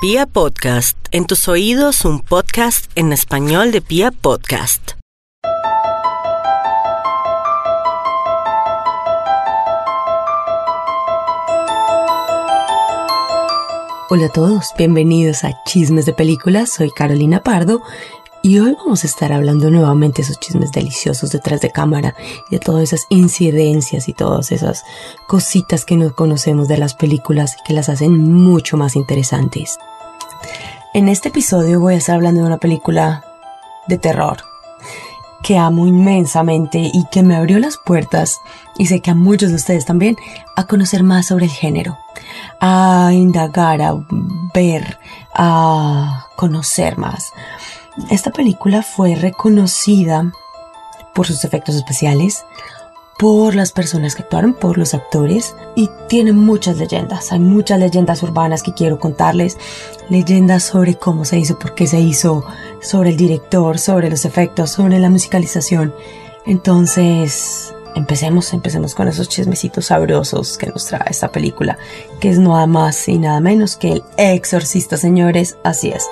Pia Podcast, en tus oídos un podcast en español de Pia Podcast. Hola a todos, bienvenidos a Chismes de Películas, soy Carolina Pardo y hoy vamos a estar hablando nuevamente de esos chismes deliciosos detrás de cámara y de todas esas incidencias y todas esas cositas que no conocemos de las películas y que las hacen mucho más interesantes. En este episodio voy a estar hablando de una película de terror que amo inmensamente y que me abrió las puertas, y sé que a muchos de ustedes también, a conocer más sobre el género, a indagar, a ver, a conocer más. Esta película fue reconocida por sus efectos especiales, por las personas que actuaron, por los actores y tiene muchas leyendas. Hay muchas leyendas urbanas que quiero contarles, leyendas sobre cómo se hizo, por qué se hizo, sobre el director, sobre los efectos, sobre la musicalización. Entonces, empecemos, empecemos con esos chismecitos sabrosos que nos trae esta película, que es nada más y nada menos que El Exorcista, señores, así es.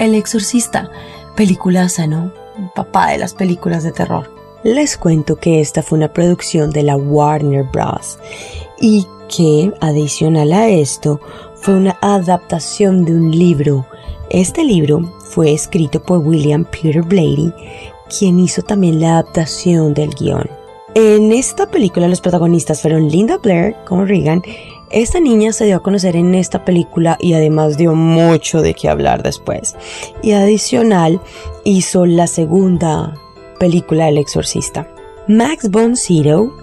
El Exorcista, película ¿no? Papá de las películas de terror. Les cuento que esta fue una producción de la Warner Bros. y que, adicional a esto, fue una adaptación de un libro. Este libro fue escrito por William Peter Blatty, quien hizo también la adaptación del guion. En esta película los protagonistas fueron Linda Blair como Regan esta niña se dio a conocer en esta película y además dio mucho de qué hablar después. Y adicional hizo la segunda película El Exorcista. Max von Sydow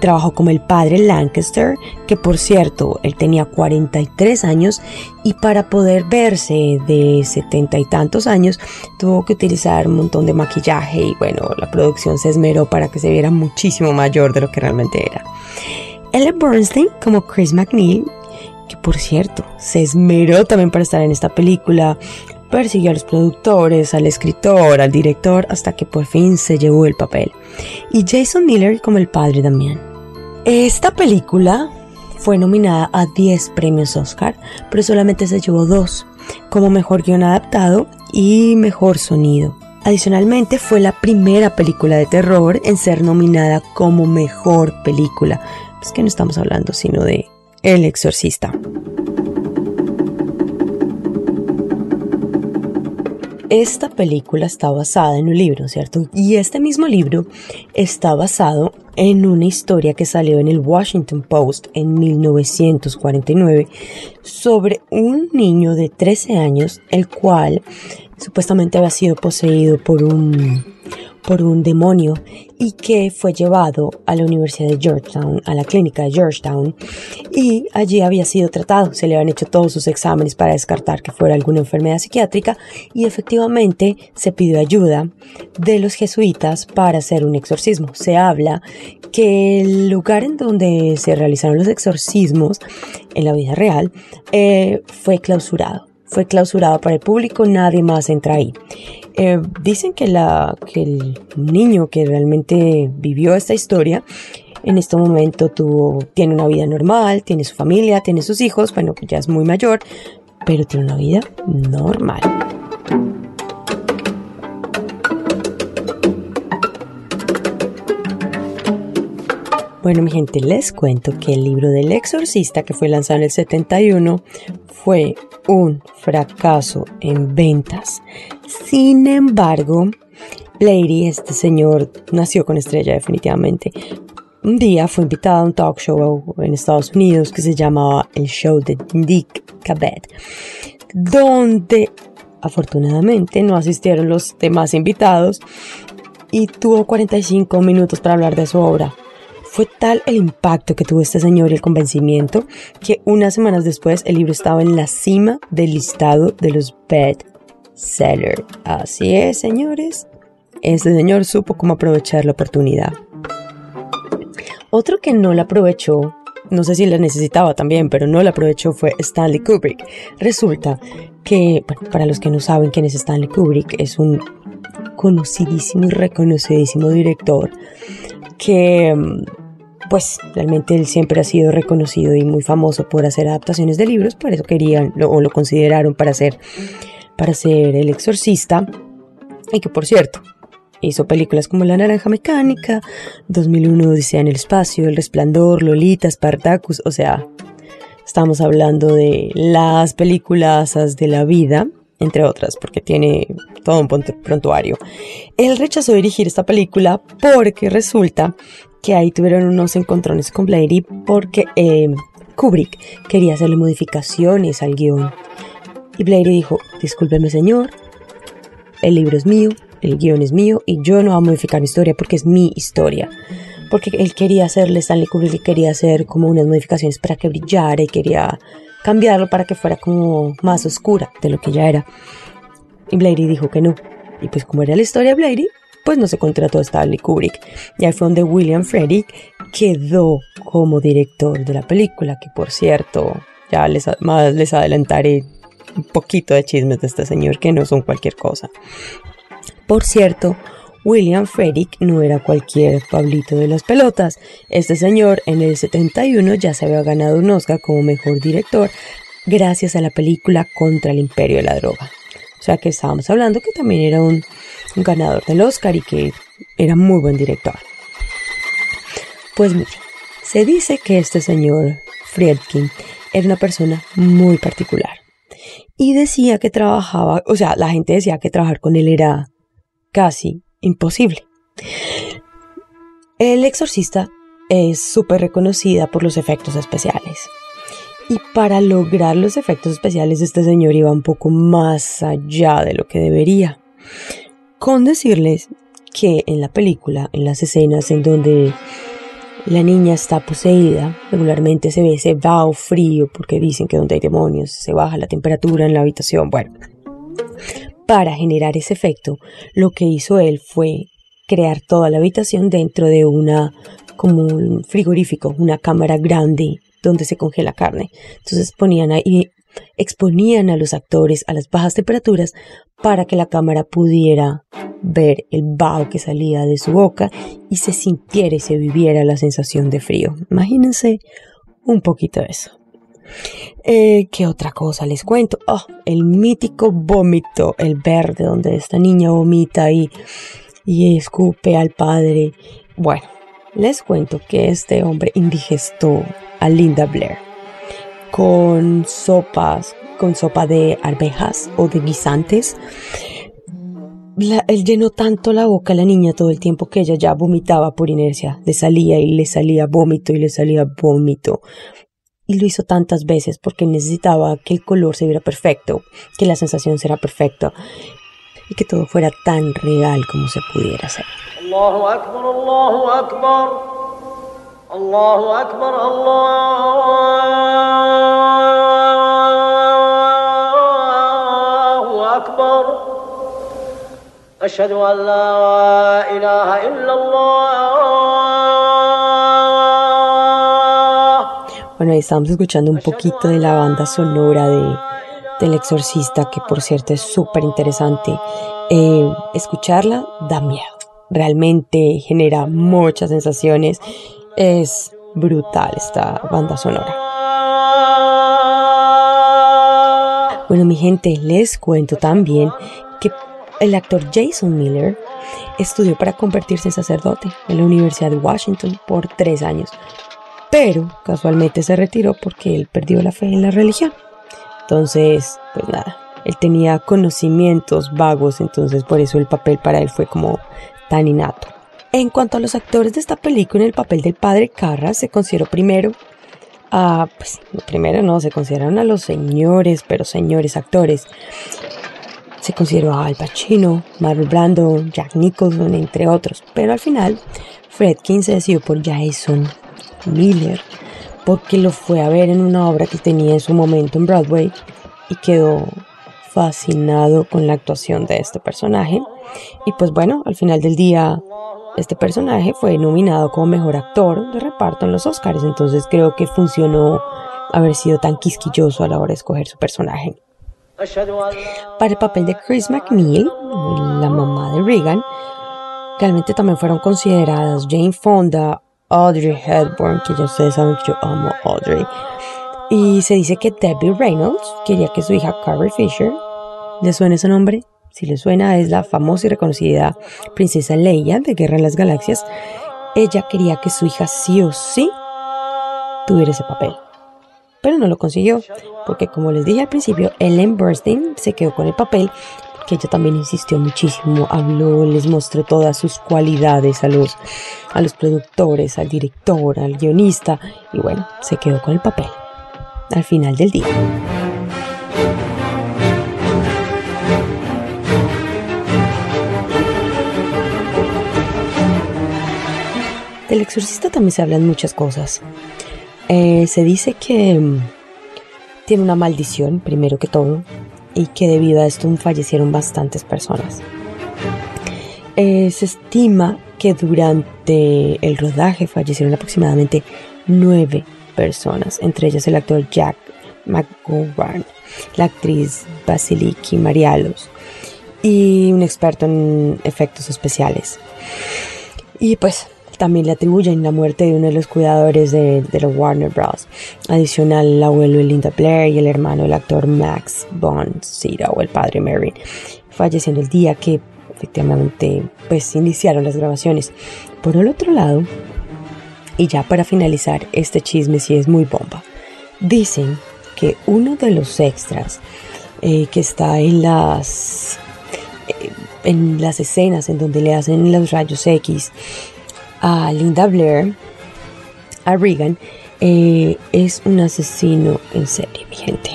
trabajó como el padre Lancaster, que por cierto, él tenía 43 años y para poder verse de 70 y tantos años tuvo que utilizar un montón de maquillaje y bueno, la producción se esmeró para que se viera muchísimo mayor de lo que realmente era. Ellen Bernstein como Chris McNeil, que por cierto se esmeró también para estar en esta película, persiguió a los productores, al escritor, al director, hasta que por fin se llevó el papel. Y Jason Miller como el padre también. Esta película fue nominada a 10 premios Oscar, pero solamente se llevó dos, como mejor guion adaptado y mejor sonido. Adicionalmente fue la primera película de terror en ser nominada como mejor película, es que no estamos hablando sino de El Exorcista. Esta película está basada en un libro, ¿cierto? Y este mismo libro está basado en una historia que salió en el Washington Post en 1949 sobre un niño de 13 años, el cual supuestamente había sido poseído por un por un demonio y que fue llevado a la Universidad de Georgetown, a la clínica de Georgetown, y allí había sido tratado. Se le habían hecho todos sus exámenes para descartar que fuera alguna enfermedad psiquiátrica y efectivamente se pidió ayuda de los jesuitas para hacer un exorcismo. Se habla que el lugar en donde se realizaron los exorcismos en la vida real eh, fue clausurado. Fue clausurado para el público, nadie más entra ahí. Eh, dicen que, que el niño que realmente vivió esta historia en este momento tuvo, tiene una vida normal, tiene su familia, tiene sus hijos, bueno, ya es muy mayor, pero tiene una vida normal. Bueno, mi gente, les cuento que el libro del exorcista que fue lanzado en el 71 fue un fracaso en ventas. Sin embargo, Lady, este señor, nació con estrella definitivamente. Un día fue invitado a un talk show en Estados Unidos que se llamaba el show de Dick Cavett, donde afortunadamente no asistieron los demás invitados y tuvo 45 minutos para hablar de su obra. Fue tal el impacto que tuvo este señor y el convencimiento que unas semanas después el libro estaba en la cima del listado de los bestsellers. Así es, señores. Este señor supo cómo aprovechar la oportunidad. Otro que no la aprovechó, no sé si la necesitaba también, pero no la aprovechó fue Stanley Kubrick. Resulta que, para los que no saben quién es Stanley Kubrick, es un conocidísimo y reconocidísimo director que mm, pues realmente él siempre ha sido reconocido y muy famoso por hacer adaptaciones de libros, por eso querían o lo consideraron para ser, para ser el exorcista. Y que por cierto, hizo películas como La Naranja Mecánica, 2001 Odisea en el Espacio, El Resplandor, Lolita, Spartacus, o sea, estamos hablando de las películas de la vida, entre otras, porque tiene todo un prontuario. Él rechazó dirigir esta película porque resulta que ahí tuvieron unos encontrones con Blady porque eh, Kubrick quería hacerle modificaciones al guion. Y Blady dijo, discúlpeme señor, el libro es mío, el guion es mío y yo no voy a modificar mi historia porque es mi historia. Porque él quería hacerle, Stanley Kubrick quería hacer como unas modificaciones para que brillara y quería cambiarlo para que fuera como más oscura de lo que ya era. Y Blady dijo que no. Y pues como era la historia de Blady, pues no se contrató a Stanley Kubrick. Y ahí fue donde William Fredrick quedó como director de la película, que por cierto, ya les, les adelantaré un poquito de chismes de este señor que no son cualquier cosa. Por cierto, William Fredrick no era cualquier Pablito de las pelotas. Este señor en el 71 ya se había ganado un Oscar como mejor director gracias a la película Contra el Imperio de la Droga. O sea que estábamos hablando que también era un, ganador del Oscar y que era muy buen director. Pues mire, se dice que este señor Friedkin era una persona muy particular. Y decía que trabajaba, o sea, la gente decía que trabajar con él era casi imposible. El exorcista es súper reconocida por los efectos especiales. Y para lograr los efectos especiales este señor iba un poco más allá de lo que debería. Con decirles que en la película, en las escenas en donde la niña está poseída, regularmente se ve ese vaho frío porque dicen que donde hay demonios se baja la temperatura en la habitación. Bueno, para generar ese efecto, lo que hizo él fue crear toda la habitación dentro de una como un frigorífico, una cámara grande donde se congela carne. Entonces ponían ahí, exponían a los actores a las bajas temperaturas para que la cámara pudiera ver el vaho que salía de su boca y se sintiera y se viviera la sensación de frío. Imagínense un poquito eso. Eh, ¿Qué otra cosa les cuento? Oh, el mítico vómito, el verde, donde esta niña vomita y, y escupe al padre. Bueno, les cuento que este hombre indigestó a Linda Blair con sopas, con sopa de arvejas o de guisantes. él llenó tanto la boca a la niña todo el tiempo que ella ya vomitaba por inercia. Le salía y le salía vómito y le salía vómito y lo hizo tantas veces porque necesitaba que el color se viera perfecto, que la sensación será perfecta y que todo fuera tan real como se pudiera hacer. Allahu Akbar, Allahu Akbar, Allahu Akbar, Allahu Akbar. Ilaha Bueno, ahí estamos escuchando un poquito de la banda sonora de, del exorcista, que por cierto es súper interesante. Eh, escucharla da miedo, realmente genera muchas sensaciones, es brutal esta banda sonora. Bueno, mi gente, les cuento también que el actor Jason Miller estudió para convertirse en sacerdote en la Universidad de Washington por tres años pero casualmente se retiró porque él perdió la fe en la religión. Entonces, pues nada, él tenía conocimientos vagos, entonces por eso el papel para él fue como tan innato. En cuanto a los actores de esta película, en el papel del padre Carras se consideró primero a, pues primero no, se consideraron a los señores, pero señores actores. Se consideró a Al Pacino, Marlon Brando, Jack Nicholson, entre otros, pero al final Fredkin se decidió por Jason Miller, porque lo fue a ver en una obra que tenía en su momento en Broadway y quedó fascinado con la actuación de este personaje. Y pues bueno, al final del día, este personaje fue nominado como mejor actor de reparto en los Oscars, entonces creo que funcionó haber sido tan quisquilloso a la hora de escoger su personaje. Para el papel de Chris McNeil, la mamá de Regan, realmente también fueron consideradas Jane Fonda Audrey Hepburn, que ya ustedes saben que yo amo Audrey. Y se dice que Debbie Reynolds quería que su hija Carrie Fisher, ¿le suena ese nombre? Si le suena, es la famosa y reconocida princesa Leia de Guerra en las Galaxias. Ella quería que su hija sí o sí tuviera ese papel. Pero no lo consiguió, porque como les dije al principio, Ellen Burstyn se quedó con el papel que ella también insistió muchísimo, habló, les mostró todas sus cualidades a los, a los productores, al director, al guionista, y bueno, se quedó con el papel al final del día. Del exorcista también se hablan muchas cosas. Eh, se dice que mm, tiene una maldición, primero que todo, y que debido a esto fallecieron bastantes personas. Eh, se estima que durante el rodaje fallecieron aproximadamente nueve personas, entre ellas el actor Jack McGovern, la actriz Basiliki Marialos y un experto en efectos especiales. Y pues también le atribuyen la muerte de uno de los cuidadores de, los Warner Bros. Adicional, el abuelo de Linda Blair y el hermano del actor Max von Sydow, el padre Mary, falleciendo el día que efectivamente pues iniciaron las grabaciones. Por el otro lado, y ya para finalizar, este chisme sí es muy bomba. Dicen que uno de los extras eh, que está en las eh, en las escenas en donde le hacen los rayos X a Linda Blair, a Regan, eh, es un asesino en serie, mi gente.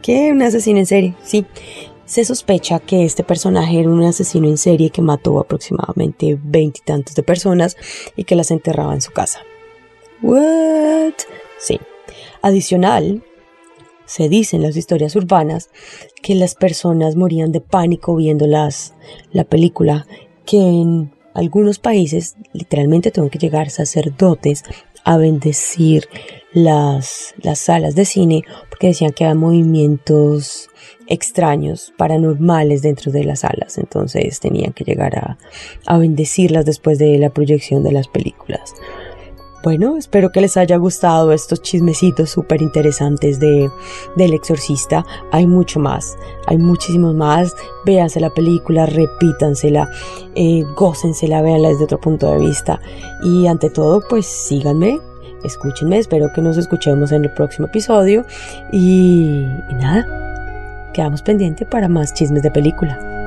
¿Qué? ¿Un asesino en serie? Sí. Se sospecha que este personaje era un asesino en serie que mató aproximadamente veintitantos de personas y que las enterraba en su casa. ¿What? Sí. Adicional, se dice en las historias urbanas que las personas morían de pánico viendo las, la película, que algunos países literalmente tengo que llegar sacerdotes a bendecir las, las salas de cine porque decían que había movimientos extraños, paranormales dentro de las salas. Entonces tenían que llegar a, a bendecirlas después de la proyección de las películas. Bueno, espero que les haya gustado estos chismecitos súper interesantes de, del exorcista. Hay mucho más, hay muchísimos más. Véanse la película, repítansela, eh, gócensela, véanla desde otro punto de vista. Y ante todo, pues síganme, escúchenme, espero que nos escuchemos en el próximo episodio. Y, y nada, quedamos pendientes para más chismes de película.